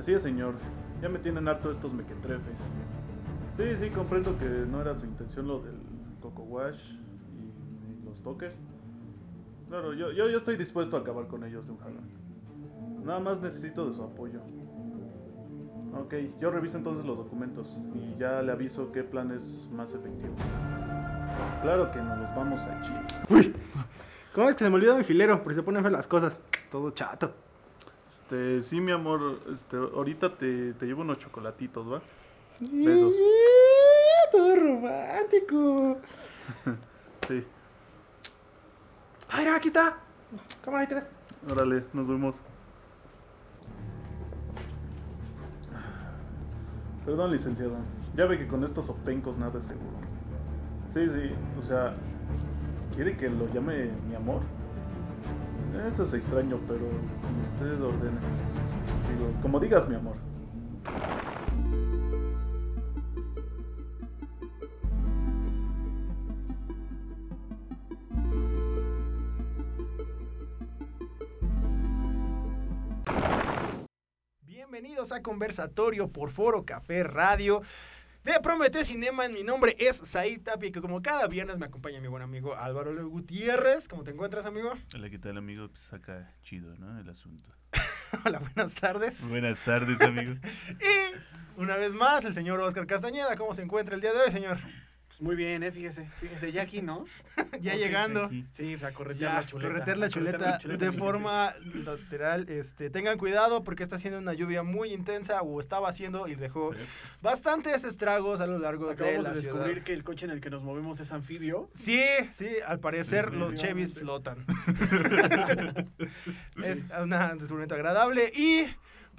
Así es, señor. Ya me tienen harto estos mequetrefes. Sí, sí, comprendo que no era su intención lo del Coco Wash y, y los toques. Claro, yo, yo, yo estoy dispuesto a acabar con ellos de un jalón. Nada más necesito de su apoyo. Ok, yo reviso entonces los documentos y ya le aviso qué plan es más efectivo. Claro que nos los vamos a Chile. Uy, ¿cómo es que se me olvidó mi filero? Porque se ponen las cosas. Todo chato. Este, sí, mi amor, este, ahorita te, te llevo unos chocolatitos, ¿va? Besos. Todo romántico. Sí, Ay, mira, aquí está. Cámara, ahí te ves. órale, nos vemos. Perdón, licenciado. Ya ve que con estos opencos nada es seguro. Sí, sí, o sea, ¿quiere que lo llame mi amor? Eso es extraño, pero usted ordene. Digo, como digas, mi amor. Bienvenidos a Conversatorio por Foro Café Radio. De Prometeo Cinema, mi nombre es Said Tapia y que como cada viernes me acompaña mi buen amigo Álvaro Gutiérrez. ¿Cómo te encuentras, amigo? Hola, ¿qué tal, amigo? Pues acá chido, ¿no? El asunto. Hola, buenas tardes. Buenas tardes, amigo. Y una vez más, el señor Oscar Castañeda. ¿Cómo se encuentra el día de hoy, señor? Pues muy bien, eh, fíjese, fíjese, ya aquí, ¿no? ya llegando. Aquí. Sí, o sea, corretear Ya, la chuleta. corretear la chuleta de forma lateral. Este, tengan cuidado porque está haciendo una lluvia muy intensa o estaba haciendo y dejó Sí. bastantes estragos a lo largo de Acabamos la de descubrir ciudad. que el coche en el que nos movemos es anfibio. Sí, sí, al parecer Sí, los Chevys flotan. es un descubrimiento agradable y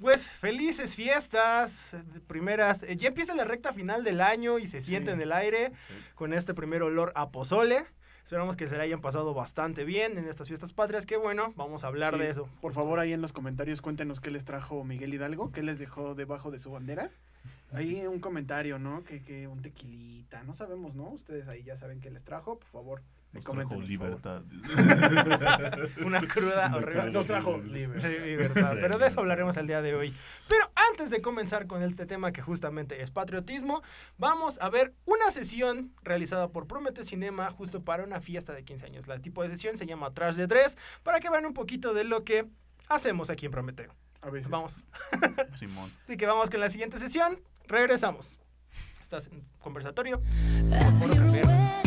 pues felices fiestas primeras. eh, Ya empieza la recta final del año y se siente Sí. en el aire Sí. con este primer olor a pozole. Esperamos que se le hayan pasado bastante bien en estas fiestas patrias. Que bueno, vamos a hablar Sí, de eso. Por favor, ahí en los comentarios cuéntenos qué les trajo Miguel Hidalgo, qué les dejó debajo de su bandera. Ahí un comentario, ¿no? Que, que un tequilita, no sabemos, ¿no? Ustedes ahí ya saben qué les trajo, por favor. Nos comenten, trajo por libertad. Una cruda horrible. Nos trajo libertad. Pero de eso hablaremos el día de hoy. Pero antes de comenzar con este tema que justamente es patriotismo, vamos a ver una sesión realizada por Promete Cinema justo para una fiesta de 15 años. La tipo de sesión se llama Trash de Dress para que vean un poquito de lo que hacemos aquí en Prometeo. A veces. Vamos. Simón. Así que vamos con la siguiente sesión. Regresamos. Estás en conversatorio. A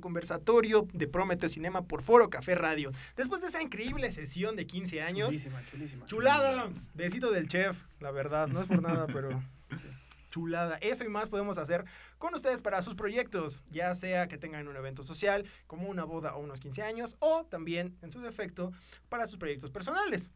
conversatorio de Prometeo Cinema por Foro Café Radio. Después de esa increíble sesión de 15 años, Chulísima, chulísima. chulada, besito del chef, la verdad, no es por nada, pero chulada. Eso y más podemos hacer con ustedes para sus proyectos, ya sea que tengan un evento social, como una boda o unos 15 años, o también, en su defecto, para sus proyectos personales.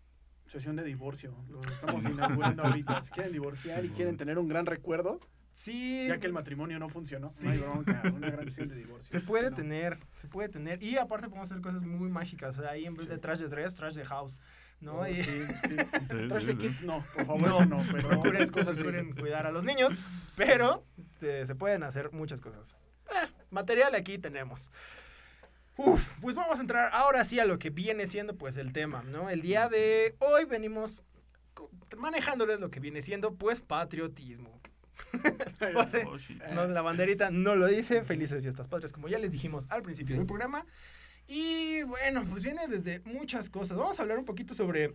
Sesión de divorcio. Lo estamos inaugurando ahorita. Si quieren divorciar y quieren tener un gran recuerdo, Sí, ya que el matrimonio no funcionó, Sí. no hay bronca. Una gran sesión de divorcio. Se puede No. tener, se puede tener. Y aparte podemos hacer cosas muy mágicas. O sea, ahí en vez de Sí. trash de dress, trash de house. ¿no? Oh, Y- sí, sí. Trash de kids, no, por favor, No, eso no. Pero procuren, cosas procuren cuidar a los niños, pero eh, se pueden hacer muchas cosas. Eh, material aquí tenemos. Uf, pues vamos a entrar ahora sí a lo que viene siendo pues el tema, ¿no? El día de hoy venimos manejándoles lo que viene siendo pues patriotismo. Sea, Oh, no, la banderita no lo dice. Felices fiestas patrias, como ya les dijimos al principio del programa. Y bueno, pues viene desde muchas cosas. Vamos a hablar un poquito sobre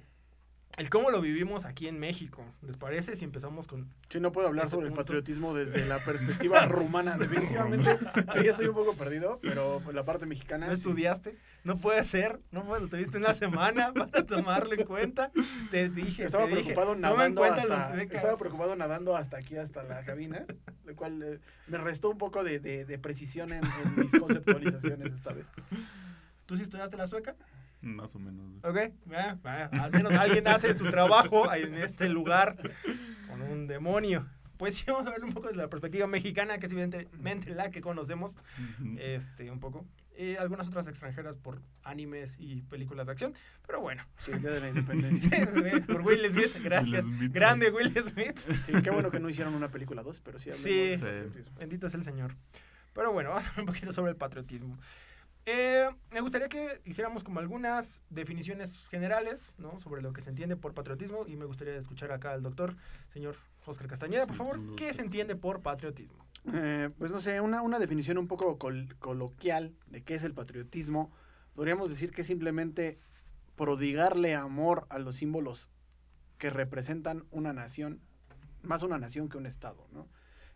el cómo lo vivimos aquí en México. ¿Les parece si empezamos con... Sí, no puedo hablar sobre el punto. patriotismo desde la perspectiva rumana. Definitivamente, ahí estoy un poco perdido, pero la parte mexicana. ¿No sí. estudiaste? No puede ser. No puede, lo tuviste una semana para tomarlo en cuenta. Te dije, Estaba te dije, preocupado en nadando hasta, estaba preocupado nadando hasta aquí, hasta la cabina, lo cual eh, me restó un poco de, de- de precisión en, en mis conceptualizaciones esta vez. ¿Tú sí estudiaste la sueca? Más o menos. Ok, al menos alguien hace su trabajo en este lugar con un demonio. Pues sí, vamos a ver un poco desde la perspectiva mexicana, que es evidentemente la que conocemos, Ujú. este, un poco. Y algunas otras extranjeras por animes y películas de acción, pero bueno. Sí, el día de la independencia. por Will Smith, gracias. Will Smith, Grande Will Smith. Sí, qué bueno que no hicieron una película 2, pero sí Sí. Sí. Bendito es el Señor. Pero bueno, vamos a hablar un poquito sobre el patriotismo. Eh, me gustaría que hiciéramos como algunas definiciones generales, ¿no? Sobre lo que se entiende por patriotismo y me gustaría escuchar acá al doctor, señor Oscar Castañeda, por favor, ¿qué se entiende por patriotismo? Eh, pues no sé, una, una definición un poco col- coloquial de qué es el patriotismo. Podríamos decir que simplemente prodigarle amor a los símbolos que representan una nación, más una nación que un estado, ¿no?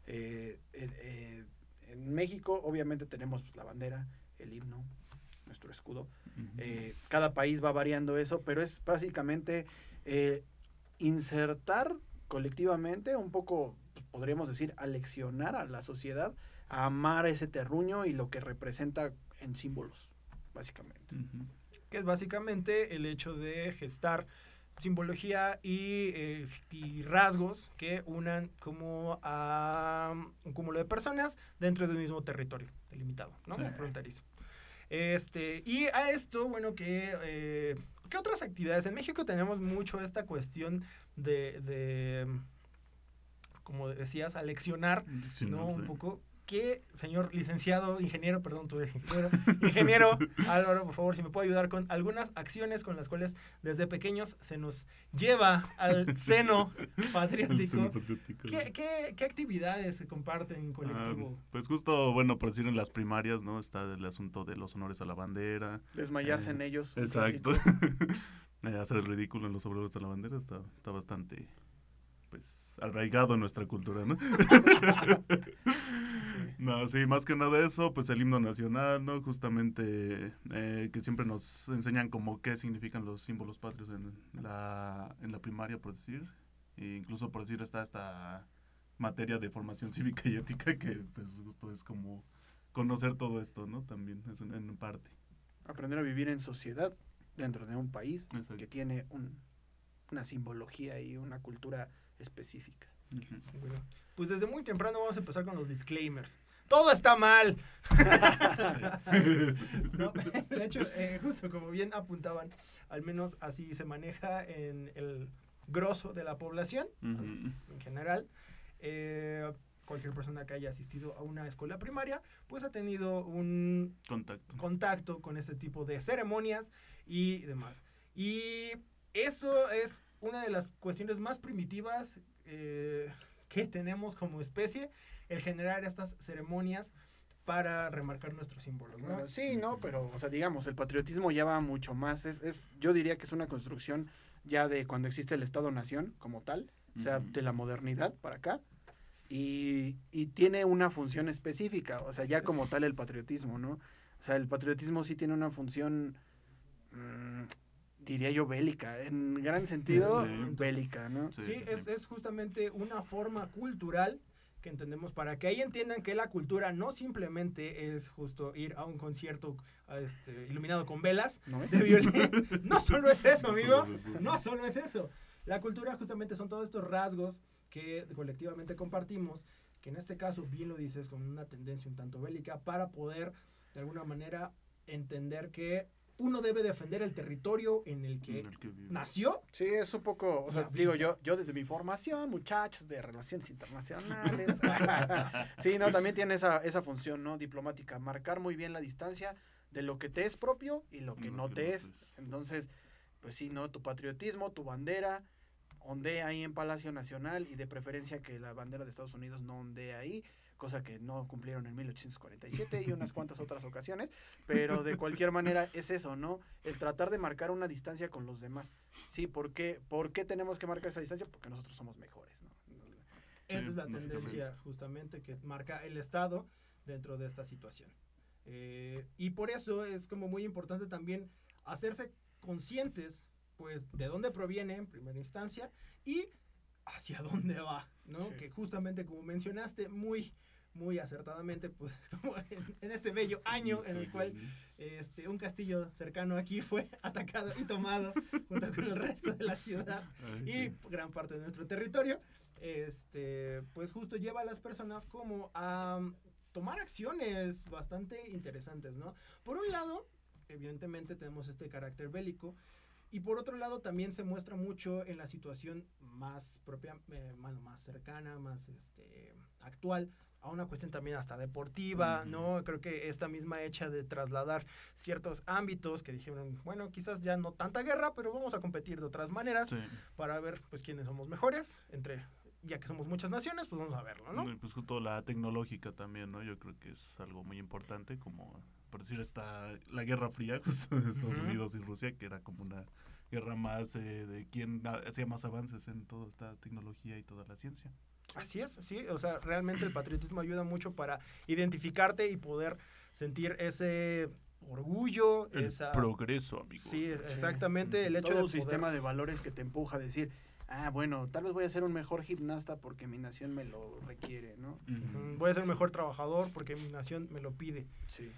Eh, en México obviamente tenemos la bandera, el himno, nuestro escudo. Eh, cada país va variando eso, pero es básicamente eh, insertar colectivamente, un poco, pues, podríamos decir, aleccionar a la sociedad a amar ese terruño y lo que representa en símbolos, básicamente. Que es básicamente el hecho de gestar simbología y, eh, y rasgos que unan como a un cúmulo de personas dentro de un mismo territorio delimitado, ¿no? Sí. Fronterizo. Este, y a esto, bueno, que eh, ¿qué otras actividades? En México tenemos mucho esta cuestión de, de como decías, aleccionar Sí, ¿no? Un poco. ¿Qué, señor licenciado, ingeniero, perdón, tú eres ingeniero, ingeniero Álvaro, por favor, si me puede ayudar con algunas acciones con las cuales desde pequeños se nos lleva al seno patriótico? seno patriótico. ¿Qué, qué, qué actividades se comparten en colectivo? Ah, pues justo, bueno, por decir en las primarias, ¿no? Está el asunto de los honores a la bandera. Desmayarse Eh, en ellos. un Exacto. Eh, hacer el ridículo en los obreros a la bandera está, está bastante, pues, arraigado en nuestra cultura, ¿no? No, sí, más que nada eso, pues el himno nacional, ¿no? Justamente eh, que siempre nos enseñan como qué significan los símbolos patrios en la, en la primaria, por decir. E incluso por decir está esta materia de formación cívica y ética que pues justo es como conocer todo esto, ¿no? También es en, en parte. Aprender a vivir en sociedad dentro de un país Exacto. que tiene un- una simbología y una cultura específica. Bueno, pues desde muy temprano vamos a empezar con los disclaimers. Todo está mal. No, de hecho, eh, justo como bien apuntaban, al menos así se maneja en el grosso de la población. En general, eh, cualquier persona que haya asistido a una escuela primaria, pues ha tenido un Contacto. contacto con este tipo de ceremonias y demás. Y eso es una de las cuestiones más primitivas eh, que tenemos como especie, el generar estas ceremonias para remarcar nuestros símbolos, ¿no? Bueno, sí, no, pero, o sea, digamos, el patriotismo ya va mucho más. Es, es, yo diría que es una construcción ya de cuando existe el Estado-Nación como tal, o sea, de la modernidad para acá. y, y tiene una función específica, o sea, ya como tal el patriotismo, ¿no? O sea, el patriotismo sí tiene una función, mm, diría yo, bélica, en gran sentido, Sí. bélica, ¿no? Sí, Sí, sí, es, sí. es justamente una forma cultural que entendemos para que ahí entiendan que la cultura no simplemente es justo ir a un concierto a este, iluminado con velas ¿No es? de violín. No solo es eso, amigo. No solo es eso. La cultura justamente son todos estos rasgos que colectivamente compartimos, que en este caso, bien lo dices, con una tendencia un tanto bélica, para poder de alguna manera entender que uno debe defender el territorio en el que En el que vive. nació Sí, es un poco, o sea, digo yo, yo desde mi formación, muchachos de relaciones internacionales. sí, no, también tiene esa, esa función, ¿no? Diplomática, marcar muy bien la distancia de lo que te es propio y lo que no que te no es. te es. Entonces, pues sí, ¿no? Tu patriotismo, tu bandera, ondea ahí en Palacio Nacional y de preferencia que la bandera de Estados Unidos no ondee ahí, cosa que no cumplieron en 1847 y unas cuantas otras ocasiones, pero de cualquier manera es eso, ¿no? El tratar de marcar una distancia con los demás. Sí, ¿por qué, ¿por qué tenemos que marcar esa distancia? Porque nosotros somos mejores, ¿no? Esa es la tendencia justamente que marca el Estado dentro de esta situación. Eh, y por eso es como muy importante también hacerse conscientes pues de dónde proviene en primera instancia y hacia dónde va, ¿no? Sí. Que justamente como mencionaste muy muy acertadamente pues como en, en este bello año en el cual este un castillo cercano aquí fue atacado y tomado junto con el resto de la ciudad Ay, y sí. gran parte de nuestro territorio, este, pues justo lleva a las personas como a mm, tomar acciones bastante interesantes, ¿no? Por un lado, evidentemente tenemos este carácter bélico y por otro lado también se muestra mucho en la situación más propia, eh, más cercana, más este, actual a una cuestión también hasta deportiva. ¿no? Creo que esta misma hecha de trasladar ciertos ámbitos que dijeron, bueno, quizás ya no tanta guerra, pero vamos a competir de otras maneras Sí. para ver pues quiénes somos mejores entre ya que somos muchas naciones pues vamos a verlo no Y pues justo la tecnológica también, ¿no? Yo creo que es algo muy importante, como por decir está la Guerra Fría, justo de Estados. Unidos y Rusia, que era como una guerra más eh, de quién ha- hacía más avances en toda esta tecnología y toda la ciencia. así es sí o sea realmente el patriotismo ayuda mucho para identificarte y poder sentir ese orgullo El esa progreso, amigo. sí exactamente el hecho Todo de un poder- sistema de valores que te empuja a decir, ah, bueno, tal vez voy a ser un mejor gimnasta porque mi nación me lo requiere, ¿no? Voy a ser un mejor trabajador porque mi nación me lo pide Sí.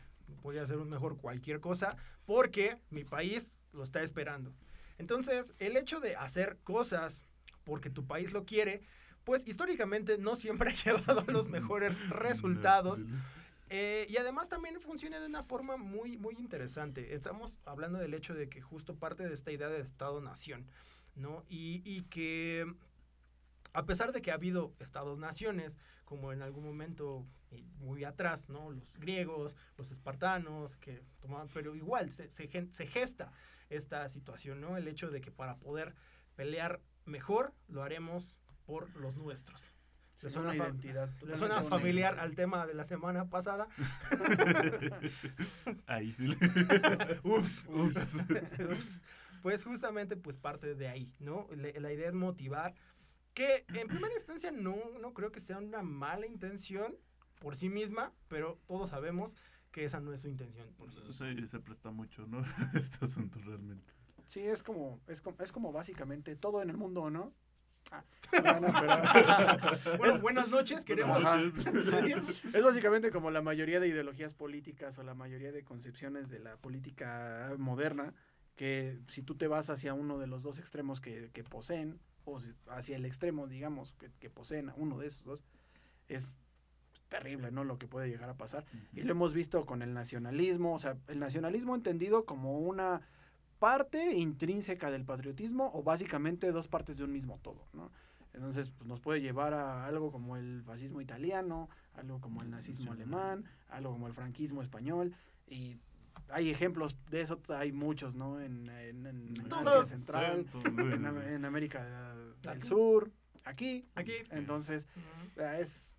voy a ser un mejor cualquier cosa porque mi país lo está esperando. Entonces, el hecho de hacer cosas porque tu país lo quiere, pues históricamente no siempre ha llevado a los mejores resultados. Eh, y además también funciona de una forma muy, muy interesante. Estamos hablando del hecho de que justo parte de esta idea de Estado-nación, ¿no? Y, y que a pesar de que ha habido Estados-naciones, como en algún momento muy atrás, ¿no? Los griegos, los espartanos, que tomaban, pero igual se, se gen- se gesta esta situación, ¿no? El hecho de que para poder pelear mejor, lo haremos por los nuestros. Sí, ¿Le una suena, fa- identidad. ¿Le totalmente suena una familiar al tema de la semana pasada? Ahí. Ups. Ups. Ups. Pues justamente pues parte de ahí, ¿no? Le- la idea es motivar, que en primera instancia no, no creo que sea una mala intención por sí misma, pero todos sabemos que esa no es su intención. Por sí misma. Sí, se presta mucho, ¿no? Este asunto realmente. Sí, es como, es como, es como básicamente todo en el mundo, ¿no? Ah, no, no, pero- Bueno, buenas noches, queremos. Es básicamente como la mayoría de ideologías políticas o la mayoría de concepciones de la política moderna, que si tú te vas hacia uno de los dos extremos que, que poseen, o si- hacia el extremo, digamos, que, que poseen a uno de esos dos, es terrible, ¿no? Lo que puede llegar a pasar. Y lo hemos visto con el nacionalismo, o sea, el nacionalismo entendido como una parte intrínseca del patriotismo o básicamente dos partes de un mismo todo, ¿no? Entonces, pues, nos puede llevar a algo como el fascismo italiano, algo como el nazismo alemán, algo como el franquismo español, y hay ejemplos de eso, hay muchos, ¿no? En, en, Asia. Central, en, América del Aquí. Sur, aquí. Aquí. Entonces, eh, es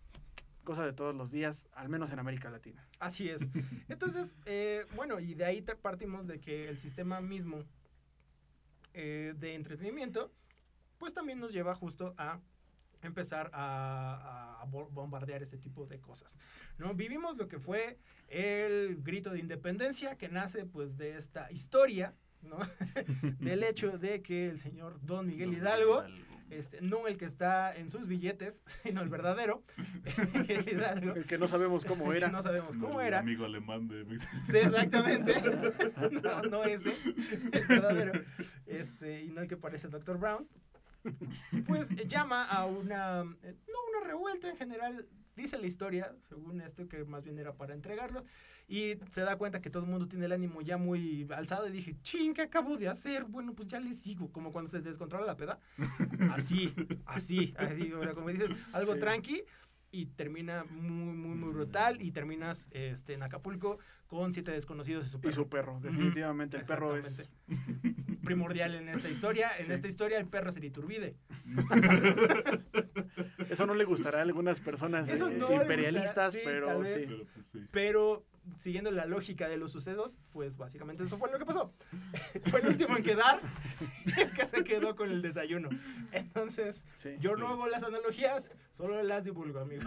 cosa de todos los días, al menos en América Latina. Así es. Entonces, eh, bueno, y de ahí te partimos de que el sistema mismo eh, de entretenimiento, pues también nos lleva justo a empezar a, a bo- bombardear este tipo de cosas. ¿no? Vivimos lo que fue el grito de independencia que nace pues de esta historia, ¿no? del hecho de que el señor Don Miguel Hidalgo, este, no el que está en sus billetes, sino el verdadero, Miguel Hidalgo, El que no sabemos cómo era. no sabemos cómo El era, amigo alemán de Sí, exactamente. no, no ese, el verdadero. Este, y no el que parece Dr. Brown. Pues eh, llama a una, eh, no una revuelta en general, dice la historia, según esto, que más bien era para entregarlos. Y se da cuenta que todo el mundo tiene el ánimo ya muy alzado. Y dije, ching, ¿qué acabo de hacer? Bueno, pues ya le sigo. Como cuando se descontrola la peda. Así, así, así. o sea, como dices, algo Sí. tranqui. Y termina muy, muy, muy brutal. Y terminas este, en Acapulco con siete desconocidos y su Y perro. su perro, definitivamente. El perro es. Primordial en esta historia. En Sí. esta historia el perro es el Iturbide. Eso no le gustará a algunas personas Eso eh, no imperialistas, sí, pero sí. Pues, sí. Pero siguiendo la lógica de los sucedos, pues básicamente eso fue lo que pasó. fue el último en quedar y el que se quedó con el desayuno. Entonces, Sí. yo Sí. no hago las analogías, solo las divulgo, amigos.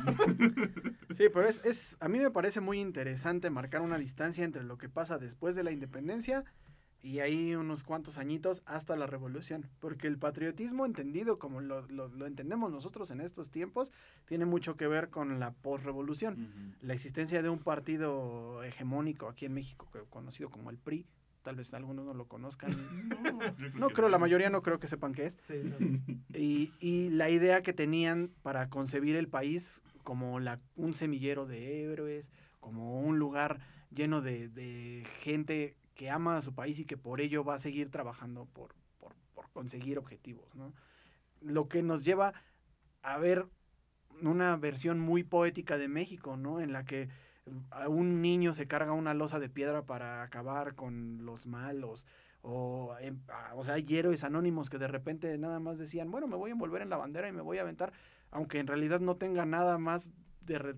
Sí, pero es, es, a mí me parece muy interesante marcar una distancia entre lo que pasa después de la independencia y ahí unos cuantos añitos hasta la revolución. Porque el patriotismo entendido como lo, lo, lo entendemos nosotros en estos tiempos tiene mucho que ver con la posrevolución. La existencia de un partido hegemónico aquí en México, conocido como el PRI, tal vez algunos no lo conozcan. No creo, la mayoría no creo que sepan qué es. Sí, no. Y, y la idea que tenían para concebir el país como la, un semillero de héroes, como un lugar lleno de, de gente que ama a su país y que por ello va a seguir trabajando por, por, por conseguir objetivos. ¿no? Lo que nos lleva a ver una versión muy poética de México, ¿no? En la que un niño se carga una losa de piedra para acabar con los malos. O, em, o sea, hay héroes anónimos que de repente nada más decían, bueno, me voy a envolver en la bandera y me voy a aventar, aunque en realidad no tenga nada más de...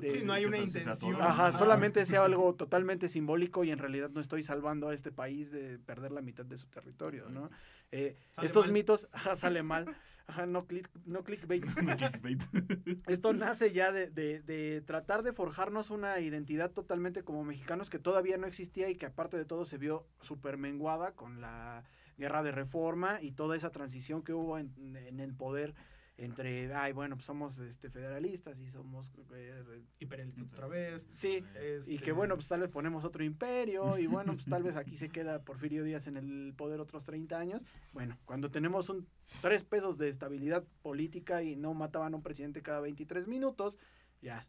de- Sí, no hay una ¿Qué tal si se intención. Ajá, solamente sea algo totalmente simbólico y en realidad no estoy salvando a este país de perder la mitad de su territorio, ¿no? Eh, estos mal. mitos, ajá, sale mal, ajá, no, click, no clickbait. Clickbait. Esto nace ya de, de- de tratar de forjarnos una identidad totalmente como mexicanos que todavía no existía y que aparte de todo se vio súper menguada con la guerra de reforma y toda esa transición que hubo en, en el poder entre, ay, bueno, pues somos este, federalistas y somos... eh, Imperialistas otra vez. sí, y este, que bueno, pues tal vez ponemos otro imperio y bueno, pues tal vez aquí se queda Porfirio Díaz en el poder otros 30 años. Bueno, cuando tenemos un tres pesos de estabilidad política y no mataban a un presidente cada 23 minutos, ya.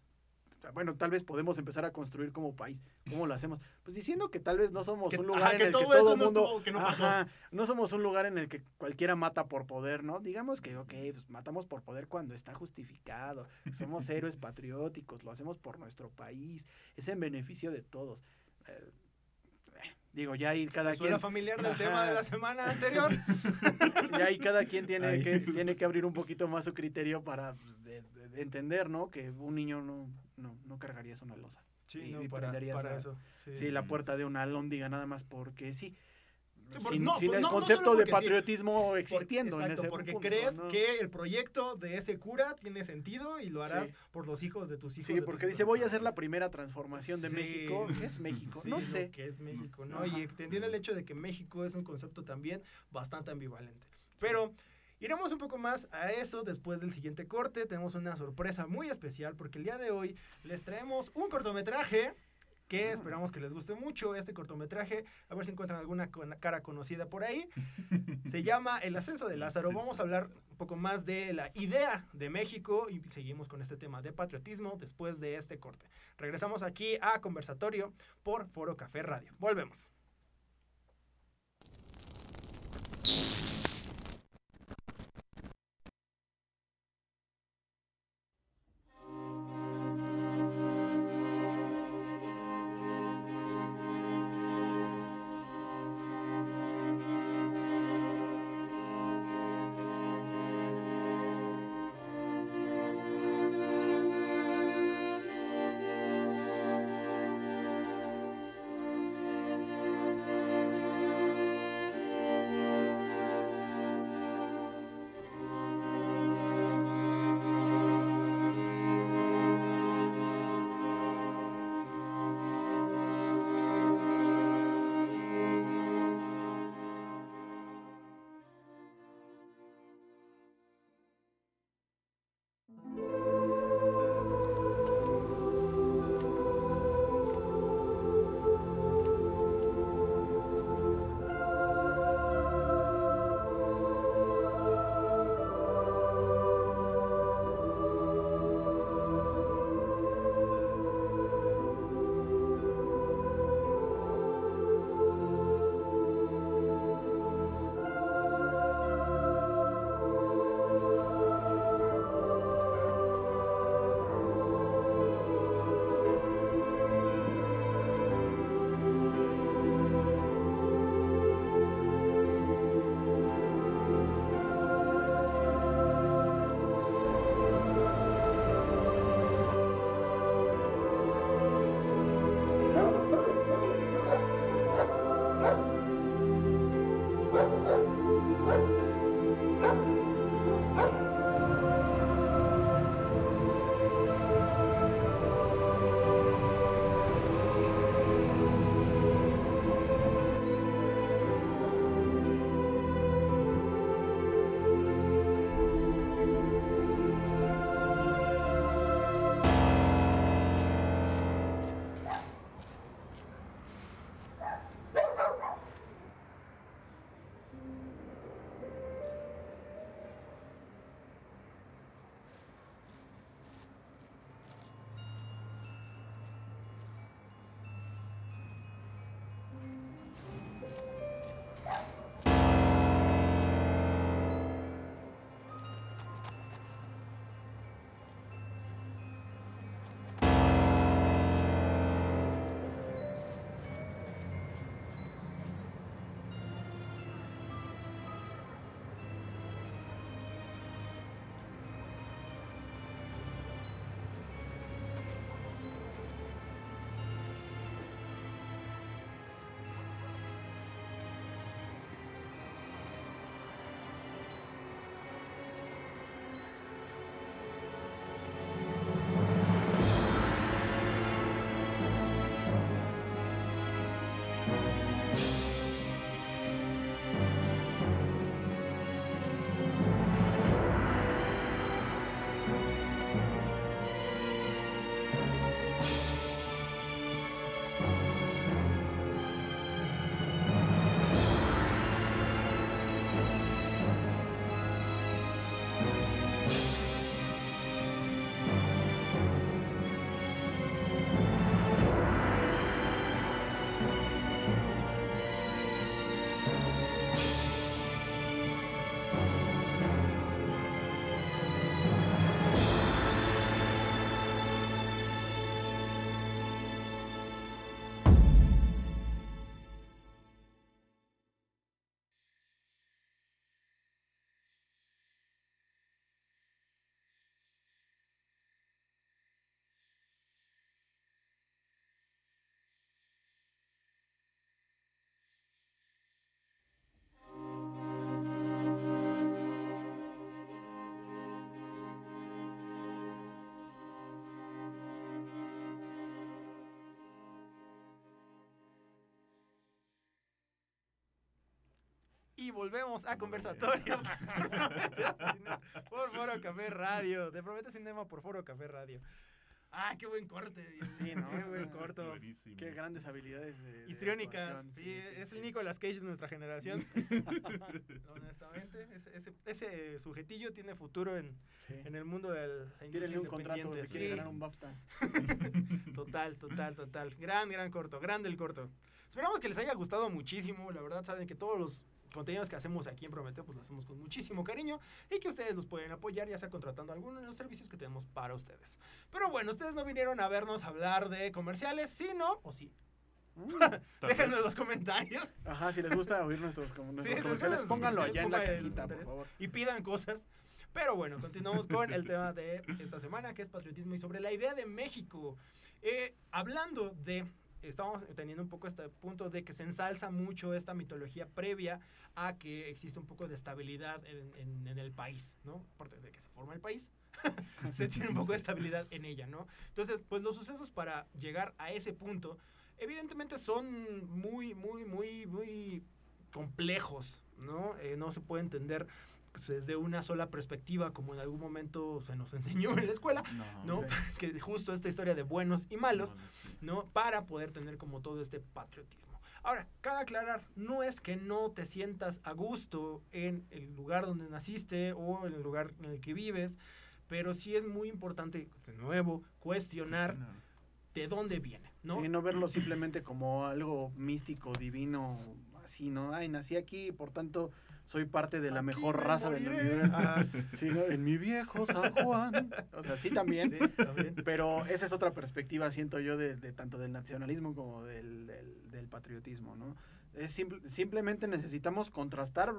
Bueno, tal vez podemos empezar a construir como país. ¿Cómo lo hacemos? Pues diciendo que tal vez no somos Que- un lugar ajá, en que el que todo eso todo no mundo... estuvo- que no. Ajá, no somos un lugar en el que cualquiera mata por poder, ¿no? Digamos que, ok, pues matamos por poder cuando está justificado. Somos héroes patrióticos, lo hacemos por nuestro país. Es en beneficio de todos. Eh, eh, digo, ya ahí cada Suena quien... familiar del Ajá. tema de la semana anterior. Ya ahí cada quien tiene Ahí. que, tiene que abrir un poquito más su criterio para pues, de- de- de entender, ¿no? Que un niño no, no, no cargarías una losa. Sí, Y- no, y para, prenderías para la- eso. Sí. Sí, la puerta de una alóndiga nada más porque sí. Sin no, sin el concepto de sí. patriotismo Por- existiendo en ese porque punto, crees ¿no? que el proyecto de ese cura tiene sentido y lo harás Sí. por los hijos de tus hijos. Sí, porque dice, voy a hacer la hijos". primera transformación de Sí. México. ¿Qué es México? Sí, no sé. que es México, sé. ¿no? Y extendiendo el hecho de que México es un concepto también bastante ambivalente. Pero iremos un poco más a eso después del siguiente corte. Tenemos una sorpresa muy especial porque el día de hoy les traemos un cortometraje que esperamos que les guste mucho este cortometraje. A ver si encuentran alguna cara conocida por ahí. Se llama El ascenso de Lázaro. Vamos a hablar un poco más de la idea de México y seguimos con este tema de patriotismo después de este corte. Regresamos aquí a conversatorio por Foro Café Radio. Volvemos. Aquí volvemos a conversatorio por Foro Café Radio. De Promete Cinema por Foro Café Radio. Ah, qué buen corte. Dios. Sí, ¿no? Qué buen corto. Buenísimo. Qué grandes habilidades de, de Histriónicas. actuación, Sí, es el Nicolas Cage de nuestra generación. Honestamente, ese, ese, ese sujetillo tiene futuro en, Sí. en el mundo del Tírenle un contrato si independiente. quiere Sí. ganar un BAFTA. Total, total, total. Gran, gran corto, grande el corto. Esperamos que les haya gustado muchísimo. La verdad, saben que todos los contenidos que hacemos aquí en Prometeo, pues lo hacemos con muchísimo cariño y que ustedes nos pueden apoyar, ya sea contratando alguno de los servicios que tenemos para ustedes. Pero bueno, ustedes no vinieron a vernos hablar de comerciales, sino, o sí. Déjenos en los comentarios Ajá, si les gusta oír nuestros, nuestros sí, comerciales, pónganlo allá en la los cajita, por favor. y pidan cosas. Pero bueno, continuamos con el tema de esta semana, que es patriotismo y sobre la idea de México. Eh, hablando de, estamos teniendo un poco este punto de que se ensalza mucho esta mitología previa a que existe un poco de estabilidad en, en- en el país, ¿no? Aparte de que se forma el país, se tiene un poco de estabilidad en ella, ¿no? Entonces, pues los sucesos para llegar a ese punto, evidentemente son muy, muy, muy, muy complejos, ¿no? Eh, no se puede entender desde una sola perspectiva, como en algún momento se nos enseñó en la escuela, ¿no? sí. Que justo esta historia de buenos y malos, sí. ¿no? Para poder tener como todo este patriotismo. Ahora, cabe aclarar, no es que no te sientas a gusto en el lugar donde naciste o en el lugar en el que vives, pero sí es muy importante, de nuevo, cuestionar de dónde viene, ¿no? Sí, no verlo simplemente como algo místico, divino, así, ¿no? Ay, nací aquí, por tanto, soy parte de la Aquí mejor me raza del universo. Ah, Sí, ¿no? En mi viejo San Juan. O sea, sí también. sí, también. Pero esa es otra perspectiva, siento yo, de, de tanto del nacionalismo como del, del- del patriotismo, ¿no? Es simple- simplemente necesitamos contrastar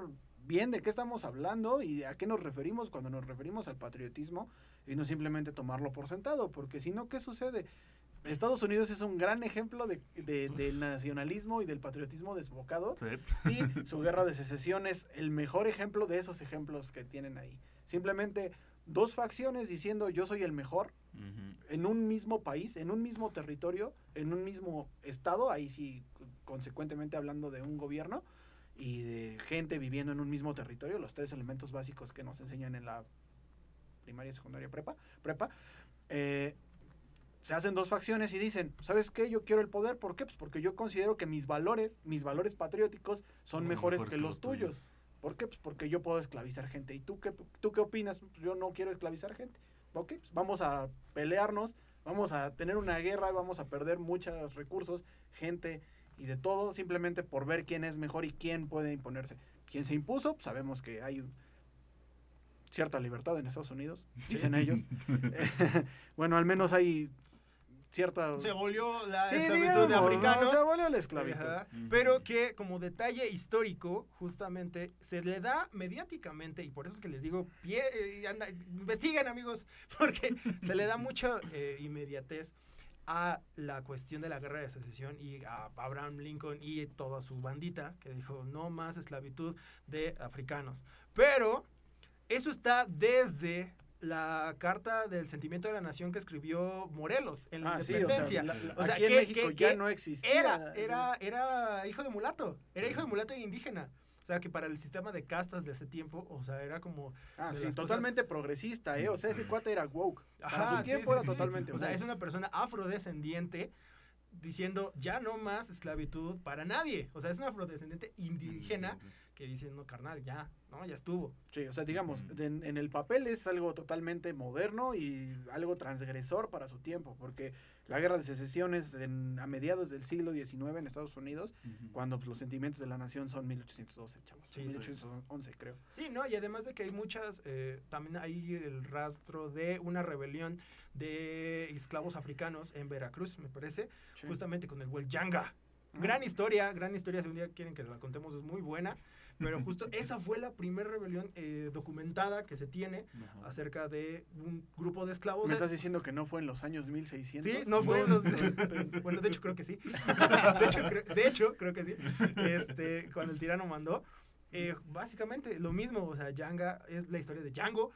bien de qué estamos hablando y a qué nos referimos cuando nos referimos al patriotismo y no simplemente tomarlo por sentado, porque si no, ¿qué sucede? Estados Unidos es un gran ejemplo de, de- del nacionalismo y del patriotismo desbocado Sí. y su guerra de secesión es el mejor ejemplo de esos ejemplos que tienen ahí. Simplemente dos facciones diciendo yo soy el mejor en un mismo país, en un mismo territorio, en un mismo estado, ahí sí consecuentemente hablando de un gobierno y de gente viviendo en un mismo territorio, los tres elementos básicos que nos enseñan en la primaria, secundaria, prepa, prepa, eh, se hacen dos facciones y dicen, ¿sabes qué? Yo quiero el poder, ¿por qué? Pues porque yo considero que mis valores, mis valores patrióticos son mejores, mejores que, que los los tuyos. tuyos. ¿Por qué? Pues porque yo puedo esclavizar gente. ¿Y tú qué, tú qué opinas? Pues yo no quiero esclavizar gente. Ok, pues vamos a pelearnos, vamos a tener una guerra, vamos a perder muchos recursos, gente y de todo, simplemente por ver quién es mejor y quién puede imponerse. Quien se impuso, pues sabemos que hay cierta libertad en Estados Unidos, dicen ellos. bueno, al menos hay cierta... Se volvió la Sí, esclavitud digamos, de ¿no? africanos. Se volvió la esclavitud. Ajá. Pero que como detalle histórico, justamente, se le da mediáticamente, y por eso es que les digo, pie, eh, anda, investiguen amigos, porque se le da mucha eh, inmediatez a la cuestión de la guerra de secesión y a Abraham Lincoln y toda su bandita que dijo no más esclavitud de africanos. Pero eso está desde la carta del sentimiento de la nación que escribió Morelos en la Ah, sí, o independencia. sea, la- la- O sea, aquí en México que- ya que no existía. Era, era, era hijo de mulato. Era hijo de mulato e indígena. O sea, que para el sistema de castas de ese tiempo, o sea, era como... Ah, sí, totalmente progresista, ¿eh? O sea, ese cuate era woke. Para Ajá, su sí, tiempo sí, era sí. totalmente O sea, woke. es una persona afrodescendiente diciendo ya no más esclavitud para nadie. O sea, es una afrodescendiente indígena que dice, no, carnal, ya, no, ya estuvo. Sí, o sea, digamos, de- en, en el papel es algo totalmente moderno y algo transgresor para su tiempo, porque la guerra de secesión es en- a mediados del siglo XIX en Estados Unidos, Ujú. cuando pues, los sentimientos de la nación son 1812, chavos. Sí, sí. 1811, creo. Sí, ¿no? Y además de que hay muchas, eh, también hay el rastro de una rebelión de esclavos africanos en Veracruz, me parece, Sí. justamente con el Huel-Yanga. Ah. Gran historia, gran historia, si un día quieren que la contemos es muy buena, pero justo esa fue la primera rebelión eh, documentada que se tiene Ajá. acerca de un grupo de esclavos. ¿Me estás diciendo que no fue en los años 1600? Sí, no fue en los- bueno, de hecho creo que sí. De hecho, creo, de hecho, creo que sí. Este, cuando el tirano mandó. eh, básicamente lo mismo, o sea, Yanga es la historia de Django.